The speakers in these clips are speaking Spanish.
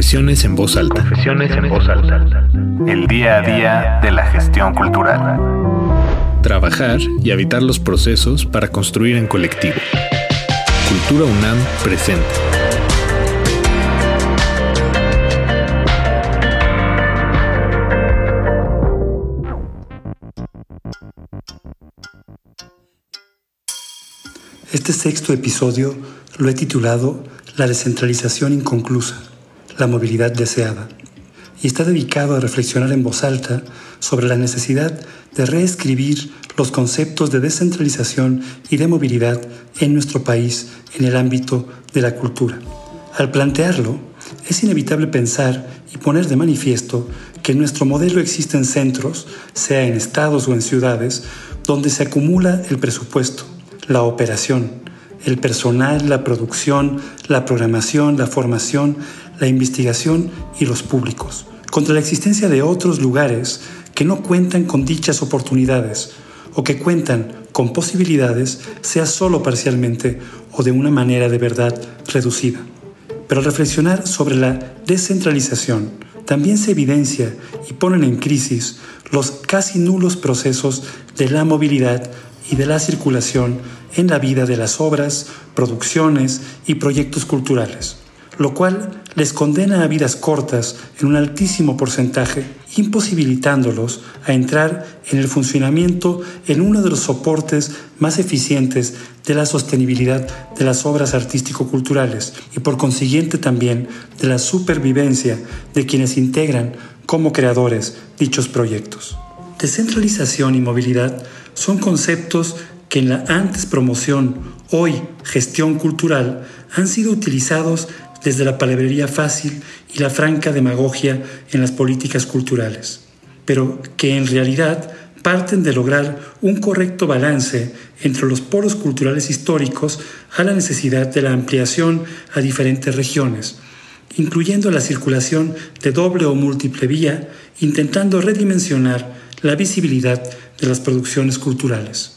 Confesiones en voz alta. Confesiones en voz alta. El día a día de la gestión cultural. Trabajar y habitar los procesos para construir en colectivo. Cultura UNAM presente. Este sexto episodio lo he titulado La descentralización inconclusa, la movilidad deseada, y está dedicado a reflexionar en voz alta sobre la necesidad de reescribir los conceptos de descentralización y de movilidad en nuestro país en el ámbito de la cultura. Al plantearlo, es inevitable pensar y poner de manifiesto que en nuestro modelo existen centros, sea en estados o en ciudades, donde se acumula el presupuesto, la operación, el personal, la producción, la programación, la formación, la investigación y los públicos, contra la existencia de otros lugares que no cuentan con dichas oportunidades o que cuentan con posibilidades, sea solo parcialmente o de una manera de verdad reducida. Pero al reflexionar sobre la descentralización, también se evidencia y ponen en crisis los casi nulos procesos de la movilidad y de la circulación en la vida de las obras, producciones y proyectos culturales, lo cual les condena a vidas cortas en un altísimo porcentaje, imposibilitándolos a entrar en el funcionamiento en uno de los soportes más eficientes de la sostenibilidad de las obras artístico-culturales y por consiguiente también de la supervivencia de quienes integran como creadores dichos proyectos. Descentralización y movilidad son conceptos que en la antes promoción, hoy gestión cultural, han sido utilizados desde la palabrería fácil y la franca demagogia en las políticas culturales, pero que en realidad parten de lograr un correcto balance entre los polos culturales históricos a la necesidad de la ampliación a diferentes regiones, incluyendo la circulación de doble o múltiple vía, intentando redimensionar la visibilidad de las producciones culturales.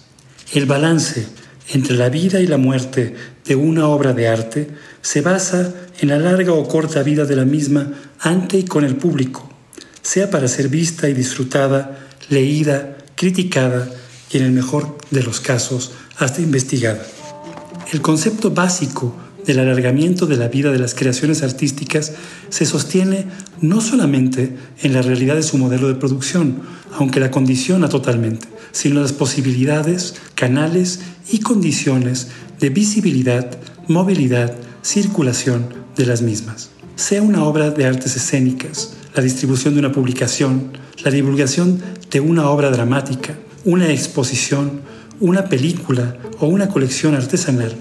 El balance entre la vida y la muerte de una obra de arte se basa en la larga o corta vida de la misma ante y con el público, sea para ser vista y disfrutada, leída, criticada y en el mejor de los casos hasta investigada. El concepto básico del alargamiento de la vida de las creaciones artísticas se sostiene no solamente en la realidad de su modelo de producción, aunque la condiciona totalmente, sino las posibilidades, canales y condiciones de visibilidad, movilidad, circulación de las mismas. Sea una obra de artes escénicas, la distribución de una publicación, la divulgación de una obra dramática, una exposición, una película o una colección artesanal,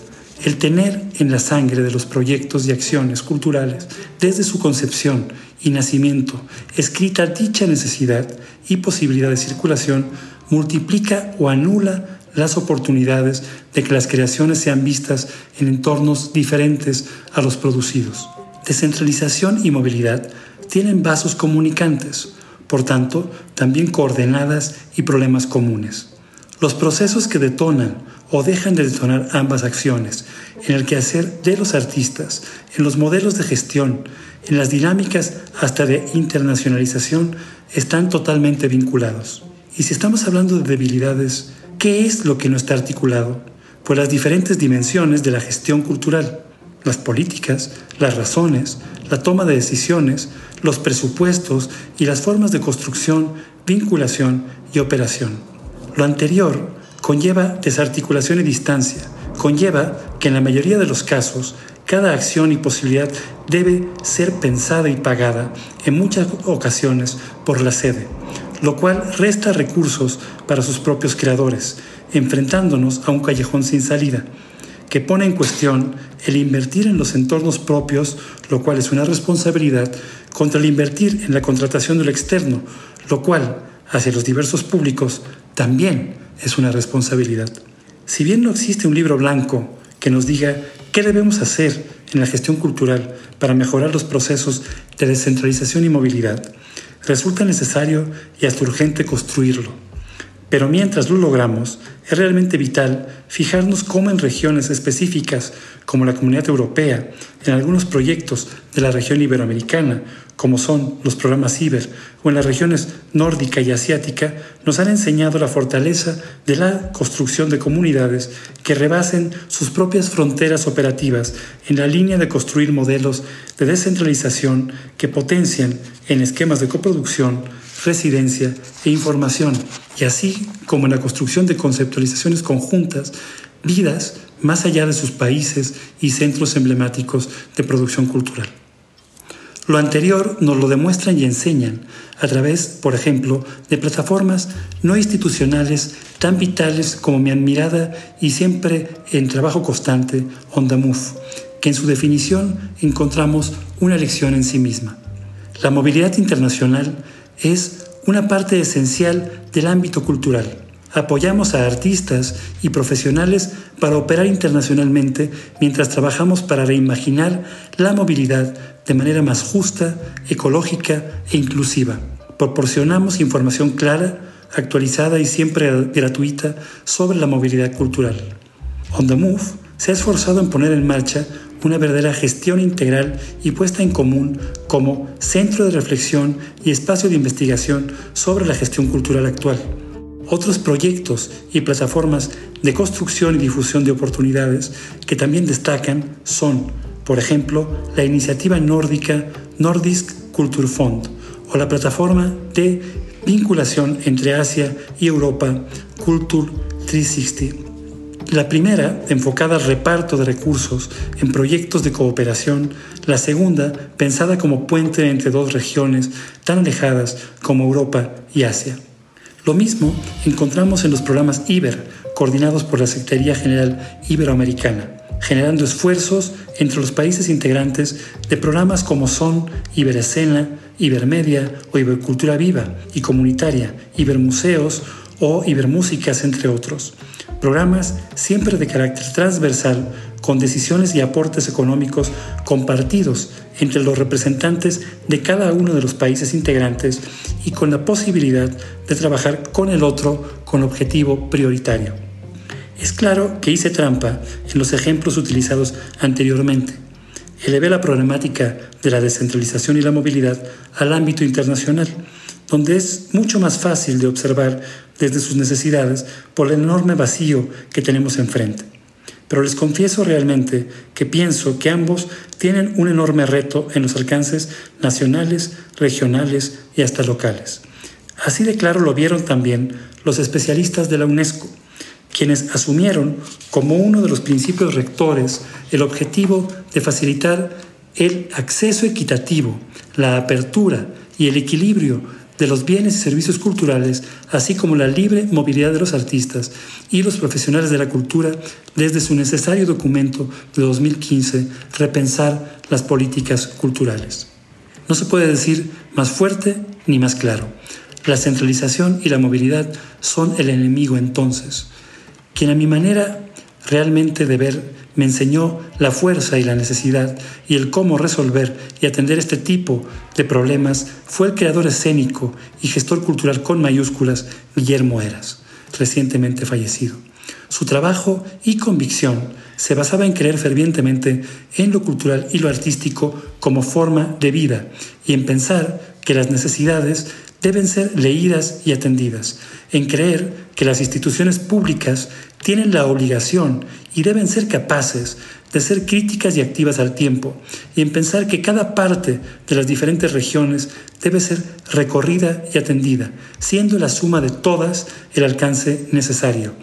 el tener en la sangre de los proyectos y acciones culturales, desde su concepción y nacimiento, escrita dicha necesidad y posibilidad de circulación, multiplica o anula las oportunidades de que las creaciones sean vistas en entornos diferentes a los producidos. Descentralización y movilidad tienen vasos comunicantes, por tanto, también coordenadas y problemas comunes. Los procesos que detonan o dejan de detonar ambas acciones en el quehacer de los artistas, en los modelos de gestión, en las dinámicas hasta de internacionalización, están totalmente vinculados. Y si estamos hablando de debilidades, ¿qué es lo que no está articulado? Pues las diferentes dimensiones de la gestión cultural, las políticas, las razones, la toma de decisiones, los presupuestos y las formas de construcción, vinculación y operación. Lo anterior conlleva desarticulación y distancia, conlleva que en la mayoría de los casos cada acción y posibilidad debe ser pensada y pagada en muchas ocasiones por la sede, lo cual resta recursos para sus propios creadores, enfrentándonos a un callejón sin salida, que pone en cuestión el invertir en los entornos propios, lo cual es una responsabilidad, contra el invertir en la contratación de lo externo, lo cual, hacia los diversos públicos, también es una responsabilidad. Si bien no existe un libro blanco que nos diga qué debemos hacer en la gestión cultural para mejorar los procesos de descentralización y movilidad, resulta necesario y hasta urgente construirlo. Pero mientras lo logramos, es realmente vital fijarnos cómo en regiones específicas como la Comunidad Europea, en algunos proyectos de la región iberoamericana, como son los programas IBER, o en las regiones nórdica y asiática, nos han enseñado la fortaleza de la construcción de comunidades que rebasen sus propias fronteras operativas en la línea de construir modelos de descentralización que potencian en esquemas de coproducción, residencia e información, y así como en la construcción de conceptualizaciones conjuntas, vidas más allá de sus países y centros emblemáticos de producción cultural. Lo anterior nos lo demuestran y enseñan a través, por ejemplo, de plataformas no institucionales tan vitales como mi admirada y siempre en trabajo constante Onda que en su definición encontramos una lección en sí misma. La movilidad internacional es una parte esencial del ámbito cultural Apoyamos a artistas y profesionales para operar internacionalmente mientras trabajamos para reimaginar la movilidad de manera más justa, ecológica e inclusiva. Proporcionamos información clara, actualizada y siempre gratuita sobre la movilidad cultural. On the Move se ha esforzado en poner en marcha una verdadera gestión integral y puesta en común como centro de reflexión y espacio de investigación sobre la gestión cultural actual otros proyectos y plataformas de construcción y difusión de oportunidades que también destacan son, por ejemplo, la iniciativa nórdica Nordisk Kulturfond o la plataforma de vinculación entre Asia y Europa Culture 360. La primera, enfocada al reparto de recursos en proyectos de cooperación, la segunda, pensada como puente entre dos regiones tan alejadas como Europa y Asia. Lo mismo encontramos en los programas IBER, coordinados por la Secretaría General Iberoamericana, generando esfuerzos entre los países integrantes de programas como son Iberescena, Ibermedia o Ibercultura Viva y Comunitaria, Ibermuseos o Ibermúsicas, entre otros. Programas siempre de carácter transversal con decisiones y aportes económicos compartidos entre los representantes de cada uno de los países integrantes y con la posibilidad de trabajar con el otro con objetivo prioritario. Es claro que hice trampa en los ejemplos utilizados anteriormente. Elevé la problemática de la descentralización y la movilidad al ámbito internacional, donde es mucho más fácil de observar desde sus necesidades por el enorme vacío que tenemos enfrente pero les confieso realmente que pienso que ambos tienen un enorme reto en los alcances nacionales, regionales y hasta locales. Así de claro lo vieron también los especialistas de la UNESCO, quienes asumieron como uno de los principios rectores el objetivo de facilitar el acceso equitativo, la apertura y el equilibrio de los bienes y servicios culturales, así como la libre movilidad de los artistas y los profesionales de la cultura desde su necesario documento de 2015, Repensar las políticas culturales. No se puede decir más fuerte ni más claro. La centralización y la movilidad son el enemigo entonces, quien a mi manera realmente de ver me enseñó la fuerza y la necesidad y el cómo resolver y atender este tipo de problemas fue el creador escénico y gestor cultural con mayúsculas Guillermo Eras, recientemente fallecido. Su trabajo y convicción se basaba en creer fervientemente en lo cultural y lo artístico como forma de vida y en pensar que las necesidades deben ser leídas y atendidas, en creer que las instituciones públicas tienen la obligación y deben ser capaces de ser críticas y activas al tiempo, y en pensar que cada parte de las diferentes regiones debe ser recorrida y atendida, siendo la suma de todas el alcance necesario.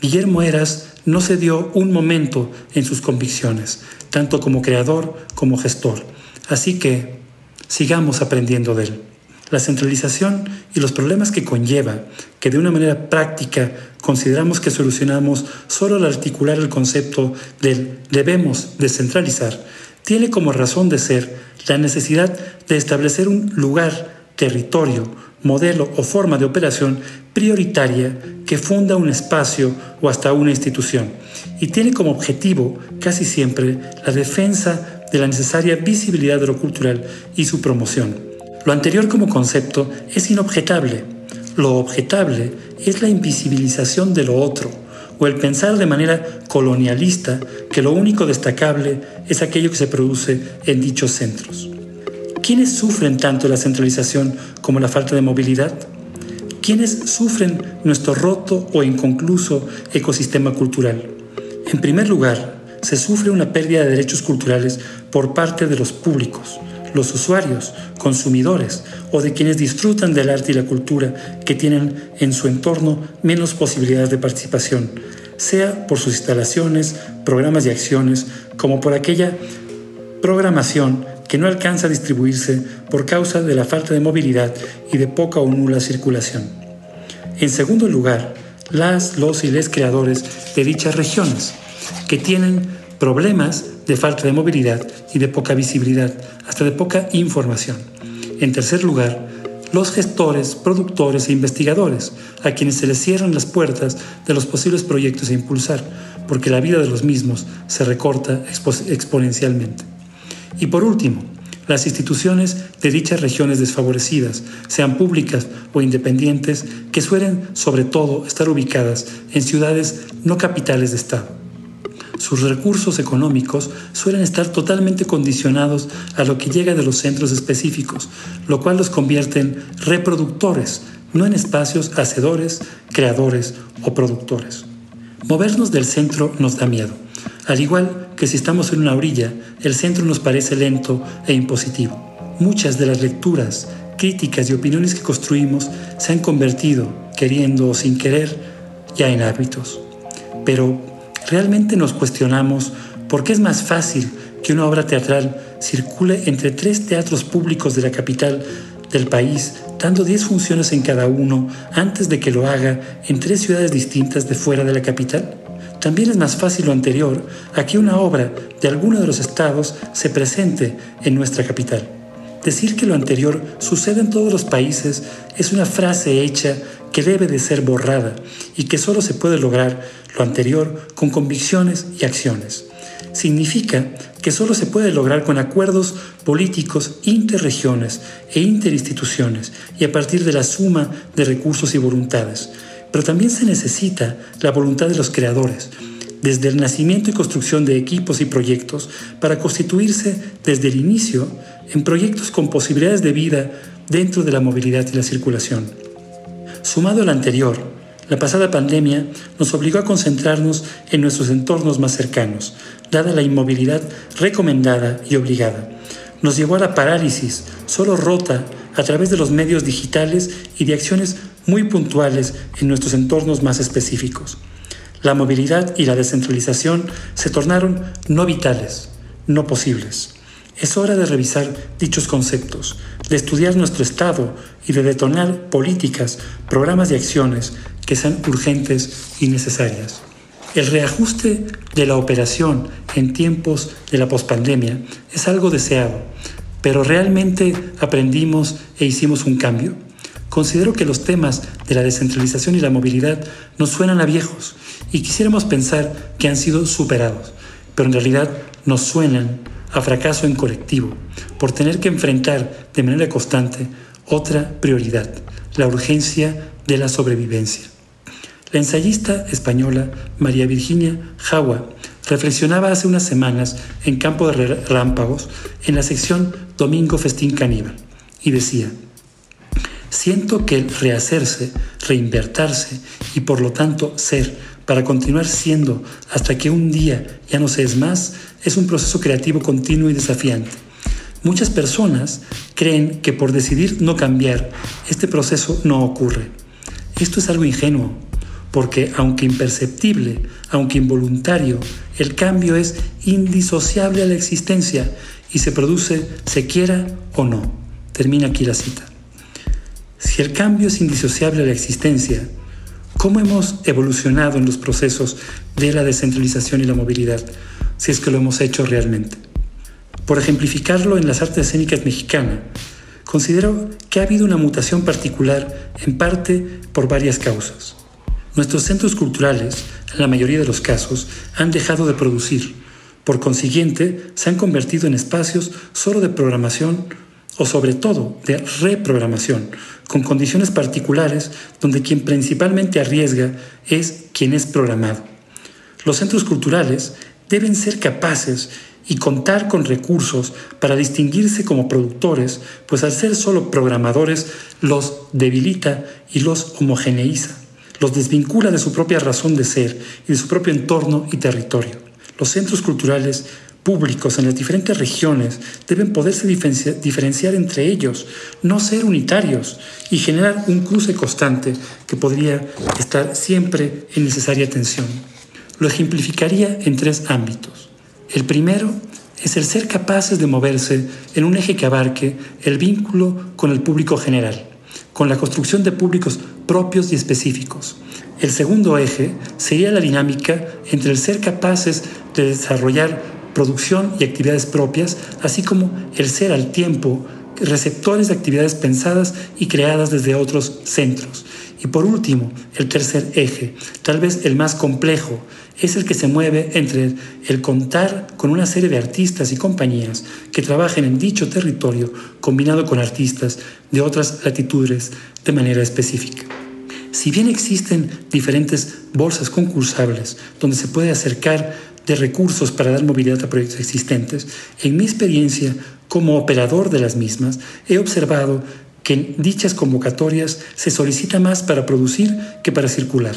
Guillermo Eras no se dio un momento en sus convicciones, tanto como creador como gestor. Así que sigamos aprendiendo de él la centralización y los problemas que conlleva, que de una manera práctica consideramos que solucionamos solo al articular el concepto del debemos descentralizar, tiene como razón de ser la necesidad de establecer un lugar, territorio, modelo o forma de operación prioritaria que funda un espacio o hasta una institución y tiene como objetivo casi siempre la defensa de la necesaria visibilidad de lo cultural y su promoción. Lo anterior como concepto es inobjetable. Lo objetable es la invisibilización de lo otro, o el pensar de manera colonialista que lo único destacable es aquello que se produce en dichos centros. ¿Quiénes sufren tanto la centralización como la falta de movilidad? ¿Quiénes sufren nuestro roto o inconcluso ecosistema cultural? En primer lugar, se sufre una pérdida de derechos culturales por parte de los públicos, los usuarios, consumidores o de quienes disfrutan del arte y la cultura que tienen en su entorno menos posibilidades de participación, sea por sus instalaciones, programas y acciones, como por aquella programación que no alcanza a distribuirse por causa de la falta de movilidad y de poca o nula circulación. En segundo lugar, las, los y les creadores de dichas regiones, que tienen problemas de falta de movilidad y de poca visibilidad, hasta de poca información. En tercer lugar, los gestores, productores e investigadores, a quienes se les cierran las puertas de los posibles proyectos a impulsar, porque la vida de los mismos se recorta exponencialmente. Y por último, las instituciones de dichas regiones desfavorecidas, sean públicas o independientes, que suelen sobre todo estar ubicadas en ciudades no capitales de Estado. Sus recursos económicos suelen estar totalmente condicionados a lo que llega de los centros específicos, lo cual los convierte en reproductores, no en espacios hacedores, creadores o productores. Movernos del centro nos da miedo. Al igual que si estamos en una orilla, el centro nos parece lento e impositivo. Muchas de las lecturas, críticas y opiniones que construimos se han convertido, queriendo o sin querer, ya en hábitos. Pero realmente nos cuestionamos por qué es más fácil que una obra teatral circule entre tres teatros públicos de la capital del país, dando 10 funciones en cada uno antes de que lo haga en tres ciudades distintas de fuera de la capital? También es más fácil lo anterior a que una obra de alguno de los estados se presente en nuestra capital. Decir que lo anterior sucede en todos los países es una frase hecha que debe de ser borrada y que solo se puede lograr lo anterior con convicciones y acciones. Significa que solo se puede lograr con acuerdos políticos interregiones e interinstituciones y a partir de la suma de recursos y voluntades pero también se necesita la voluntad de los creadores, desde el nacimiento y construcción de equipos y proyectos, para constituirse desde el inicio en proyectos con posibilidades de vida dentro de la movilidad y la circulación. Sumado al anterior, la pasada pandemia nos obligó a concentrarnos en nuestros entornos más cercanos, dada la inmovilidad recomendada y obligada. Nos llevó a la parálisis, solo rota a través de los medios digitales y de acciones muy puntuales en nuestros entornos más específicos. La movilidad y la descentralización se tornaron no vitales, no posibles. Es hora de revisar dichos conceptos, de estudiar nuestro estado y de detonar políticas, programas y acciones que sean urgentes y necesarias. El reajuste de la operación en tiempos de la pospandemia es algo deseado, pero ¿realmente aprendimos e hicimos un cambio? Considero que los temas de la descentralización y la movilidad nos suenan a viejos y quisiéramos pensar que han sido superados, pero en realidad nos suenan a fracaso en colectivo por tener que enfrentar de manera constante otra prioridad, la urgencia de la sobrevivencia. La ensayista española María Virginia Jawa reflexionaba hace unas semanas en Campo de Relámpagos en la sección Domingo Festín Caníbal y decía, Siento que el rehacerse, reinvertirse y por lo tanto ser, para continuar siendo hasta que un día ya no se es más, es un proceso creativo continuo y desafiante. Muchas personas creen que por decidir no cambiar, este proceso no ocurre. Esto es algo ingenuo, porque aunque imperceptible, aunque involuntario, el cambio es indisociable a la existencia y se produce se quiera o no. Termina aquí la cita. Si el cambio es indisociable a la existencia, ¿cómo hemos evolucionado en los procesos de la descentralización y la movilidad, si es que lo hemos hecho realmente? Por ejemplificarlo en las artes escénicas mexicanas, considero que ha habido una mutación particular en parte por varias causas. Nuestros centros culturales, en la mayoría de los casos, han dejado de producir. Por consiguiente, se han convertido en espacios solo de programación o sobre todo de reprogramación, con condiciones particulares donde quien principalmente arriesga es quien es programado. Los centros culturales deben ser capaces y contar con recursos para distinguirse como productores, pues al ser solo programadores los debilita y los homogeneiza, los desvincula de su propia razón de ser y de su propio entorno y territorio. Los centros culturales públicos en las diferentes regiones deben poderse diferenciar entre ellos, no ser unitarios y generar un cruce constante que podría estar siempre en necesaria tensión. Lo ejemplificaría en tres ámbitos. El primero es el ser capaces de moverse en un eje que abarque el vínculo con el público general, con la construcción de públicos propios y específicos. El segundo eje sería la dinámica entre el ser capaces de desarrollar producción y actividades propias, así como el ser al tiempo receptores de actividades pensadas y creadas desde otros centros. Y por último, el tercer eje, tal vez el más complejo, es el que se mueve entre el contar con una serie de artistas y compañías que trabajen en dicho territorio combinado con artistas de otras latitudes de manera específica. Si bien existen diferentes bolsas concursables donde se puede acercar de recursos para dar movilidad a proyectos existentes, en mi experiencia como operador de las mismas he observado que en dichas convocatorias se solicita más para producir que para circular.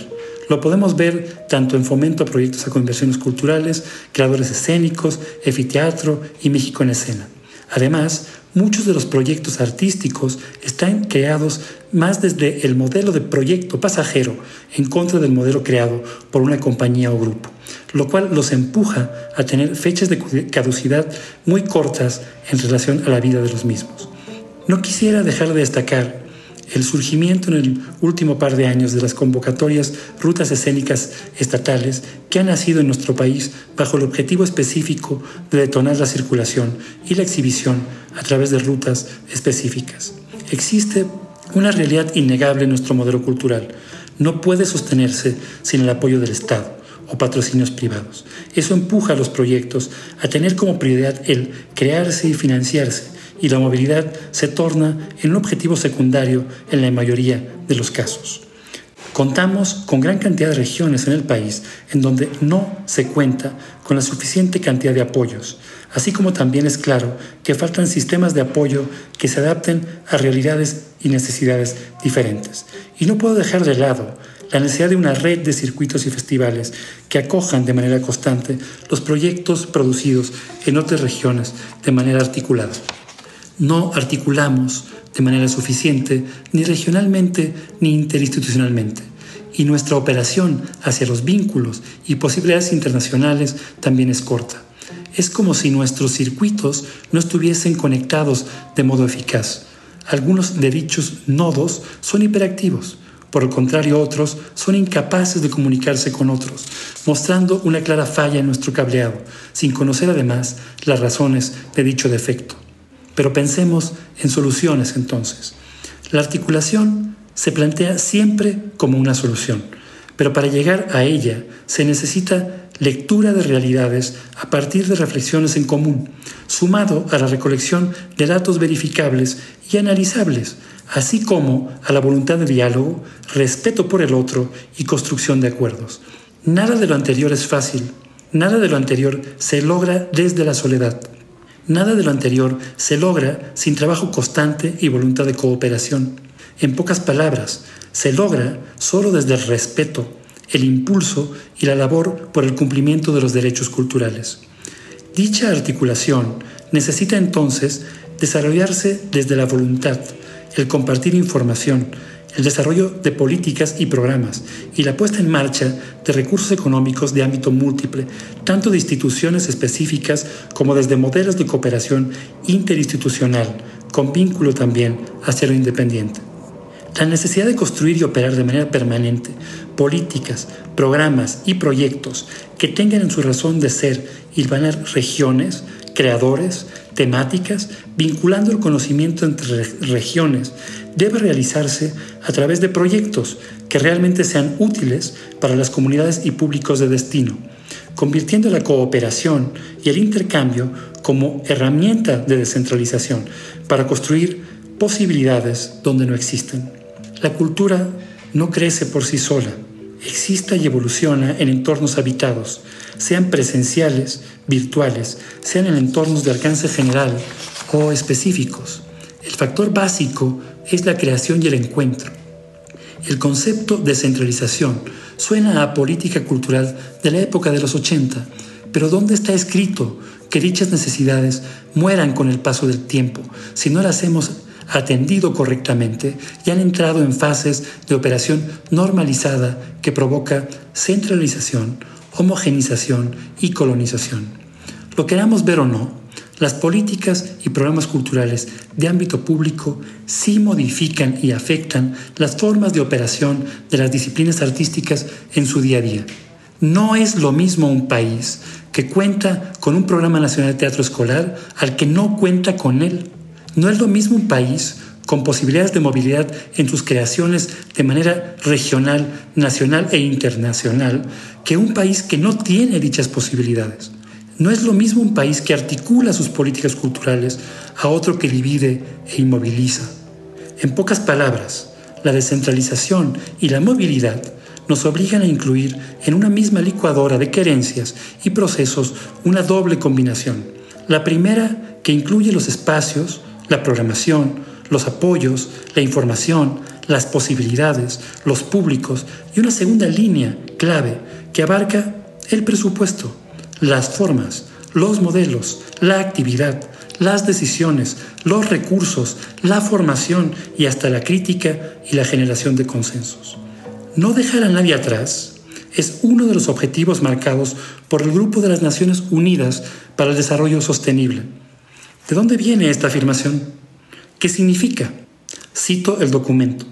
Lo podemos ver tanto en fomento a proyectos a conversiones culturales, creadores escénicos, efiteatro y México en escena. Además, muchos de los proyectos artísticos están creados más desde el modelo de proyecto pasajero en contra del modelo creado por una compañía o grupo, lo cual los empuja a tener fechas de caducidad muy cortas en relación a la vida de los mismos. No quisiera dejar de destacar el surgimiento en el último par de años de las convocatorias rutas escénicas estatales que han nacido en nuestro país bajo el objetivo específico de detonar la circulación y la exhibición a través de rutas específicas. Existe una realidad innegable en nuestro modelo cultural. No puede sostenerse sin el apoyo del Estado o patrocinios privados. Eso empuja a los proyectos a tener como prioridad el crearse y financiarse y la movilidad se torna en un objetivo secundario en la mayoría de los casos. Contamos con gran cantidad de regiones en el país en donde no se cuenta con la suficiente cantidad de apoyos, así como también es claro que faltan sistemas de apoyo que se adapten a realidades y necesidades diferentes. Y no puedo dejar de lado la necesidad de una red de circuitos y festivales que acojan de manera constante los proyectos producidos en otras regiones de manera articulada no articulamos de manera suficiente ni regionalmente ni interinstitucionalmente. Y nuestra operación hacia los vínculos y posibilidades internacionales también es corta. Es como si nuestros circuitos no estuviesen conectados de modo eficaz. Algunos de dichos nodos son hiperactivos, por el contrario otros son incapaces de comunicarse con otros, mostrando una clara falla en nuestro cableado, sin conocer además las razones de dicho defecto. Pero pensemos en soluciones entonces. La articulación se plantea siempre como una solución, pero para llegar a ella se necesita lectura de realidades a partir de reflexiones en común, sumado a la recolección de datos verificables y analizables, así como a la voluntad de diálogo, respeto por el otro y construcción de acuerdos. Nada de lo anterior es fácil, nada de lo anterior se logra desde la soledad. Nada de lo anterior se logra sin trabajo constante y voluntad de cooperación. En pocas palabras, se logra solo desde el respeto, el impulso y la labor por el cumplimiento de los derechos culturales. Dicha articulación necesita entonces desarrollarse desde la voluntad, el compartir información, el desarrollo de políticas y programas y la puesta en marcha de recursos económicos de ámbito múltiple, tanto de instituciones específicas como desde modelos de cooperación interinstitucional, con vínculo también hacia lo independiente. La necesidad de construir y operar de manera permanente políticas, programas y proyectos que tengan en su razón de ser y ganar regiones, creadores, temáticas, vinculando el conocimiento entre regiones, debe realizarse a través de proyectos que realmente sean útiles para las comunidades y públicos de destino, convirtiendo la cooperación y el intercambio como herramienta de descentralización para construir posibilidades donde no existen. La cultura no crece por sí sola, exista y evoluciona en entornos habitados, sean presenciales, virtuales, sean en entornos de alcance general o específicos. El factor básico es la creación y el encuentro. El concepto de centralización suena a política cultural de la época de los 80, pero ¿dónde está escrito que dichas necesidades mueran con el paso del tiempo si no las hemos atendido correctamente y han entrado en fases de operación normalizada que provoca centralización, homogenización y colonización? Lo queramos ver o no, las políticas y programas culturales de ámbito público sí modifican y afectan las formas de operación de las disciplinas artísticas en su día a día. No es lo mismo un país que cuenta con un programa nacional de teatro escolar al que no cuenta con él. No es lo mismo un país con posibilidades de movilidad en sus creaciones de manera regional, nacional e internacional que un país que no tiene dichas posibilidades. No es lo mismo un país que articula sus políticas culturales a otro que divide e inmoviliza. En pocas palabras, la descentralización y la movilidad nos obligan a incluir en una misma licuadora de querencias y procesos una doble combinación. La primera, que incluye los espacios, la programación, los apoyos, la información, las posibilidades, los públicos y una segunda línea clave que abarca el presupuesto las formas, los modelos, la actividad, las decisiones, los recursos, la formación y hasta la crítica y la generación de consensos. No dejar a nadie atrás es uno de los objetivos marcados por el Grupo de las Naciones Unidas para el Desarrollo Sostenible. ¿De dónde viene esta afirmación? ¿Qué significa? Cito el documento.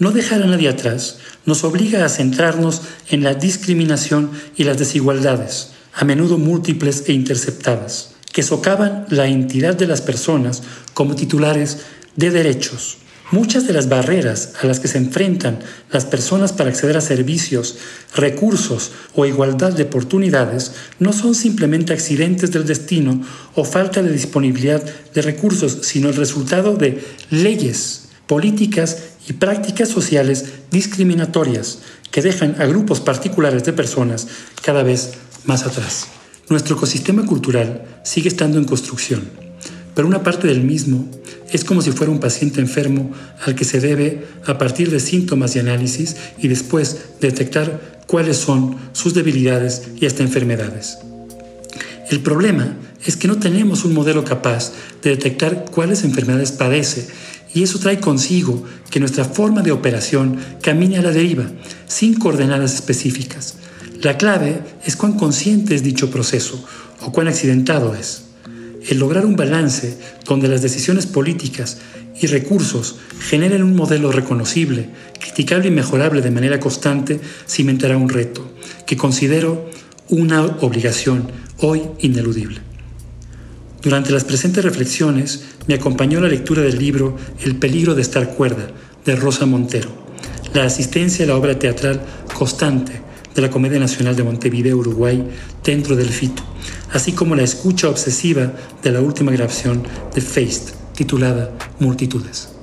No dejar a nadie atrás nos obliga a centrarnos en la discriminación y las desigualdades, a menudo múltiples e interceptadas, que socavan la entidad de las personas como titulares de derechos. Muchas de las barreras a las que se enfrentan las personas para acceder a servicios, recursos o igualdad de oportunidades no son simplemente accidentes del destino o falta de disponibilidad de recursos, sino el resultado de leyes, políticas y prácticas sociales discriminatorias que dejan a grupos particulares de personas cada vez más atrás. Nuestro ecosistema cultural sigue estando en construcción, pero una parte del mismo es como si fuera un paciente enfermo al que se debe, a partir de síntomas y análisis, y después detectar cuáles son sus debilidades y hasta enfermedades. El problema es que no tenemos un modelo capaz de detectar cuáles enfermedades padece y eso trae consigo que nuestra forma de operación camine a la deriva, sin coordenadas específicas. La clave es cuán consciente es dicho proceso o cuán accidentado es. El lograr un balance donde las decisiones políticas y recursos generen un modelo reconocible, criticable y mejorable de manera constante cimentará un reto que considero una obligación hoy ineludible. Durante las presentes reflexiones me acompañó la lectura del libro El peligro de estar cuerda de Rosa Montero, la asistencia a la obra teatral constante de la Comedia Nacional de Montevideo, Uruguay, dentro del FITO, así como la escucha obsesiva de la última grabación de Feist, titulada Multitudes.